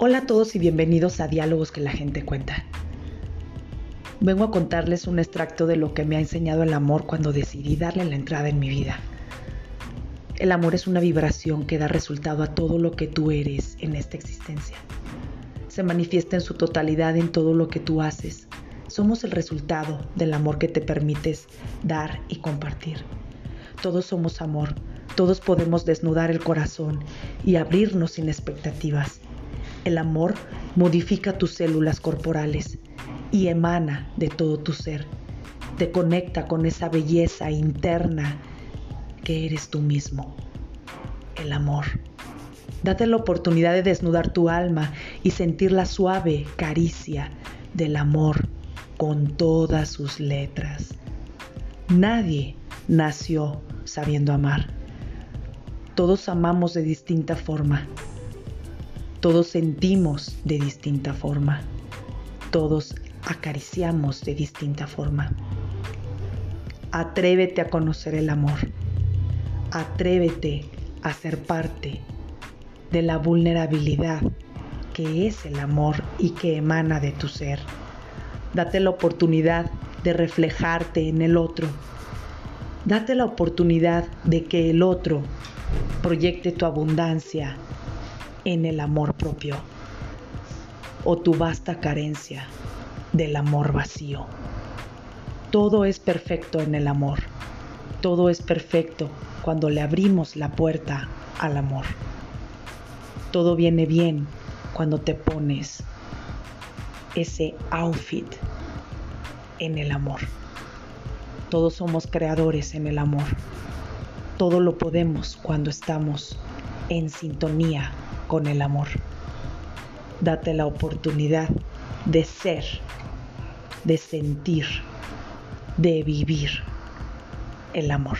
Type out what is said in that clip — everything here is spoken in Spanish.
Hola a todos y bienvenidos a Diálogos que la gente cuenta. Vengo a contarles un extracto de lo que me ha enseñado el amor cuando decidí darle la entrada en mi vida. El amor es una vibración que da resultado a todo lo que tú eres en esta existencia. Se manifiesta en su totalidad en todo lo que tú haces. Somos el resultado del amor que te permites dar y compartir. Todos somos amor, todos podemos desnudar el corazón y abrirnos sin expectativas el amor modifica tus células corporales y emana de todo tu ser. Te conecta con esa belleza interna que eres tú mismo. El amor. Date la oportunidad de desnudar tu alma y sentir la suave caricia del amor con todas sus letras. Nadie nació sabiendo amar. Todos amamos de distinta forma todos sentimos de distinta forma. Todos acariciamos de distinta forma. Atrévete a conocer el amor. Atrévete a ser parte de la vulnerabilidad que es el amor y que emana de tu ser. Date la oportunidad de reflejarte en el otro. Date la oportunidad de que el otro proyecte tu abundancia, en el amor propio o tu vasta carencia del amor vacío. Todo es perfecto en el amor. Todo es perfecto cuando le abrimos la puerta al amor. Todo viene bien cuando te pones ese outfit en el amor. Todos somos creadores en el amor. Todo lo podemos cuando estamos en sintonía con el amor. Date la oportunidad de ser, de sentir, de vivir el amor.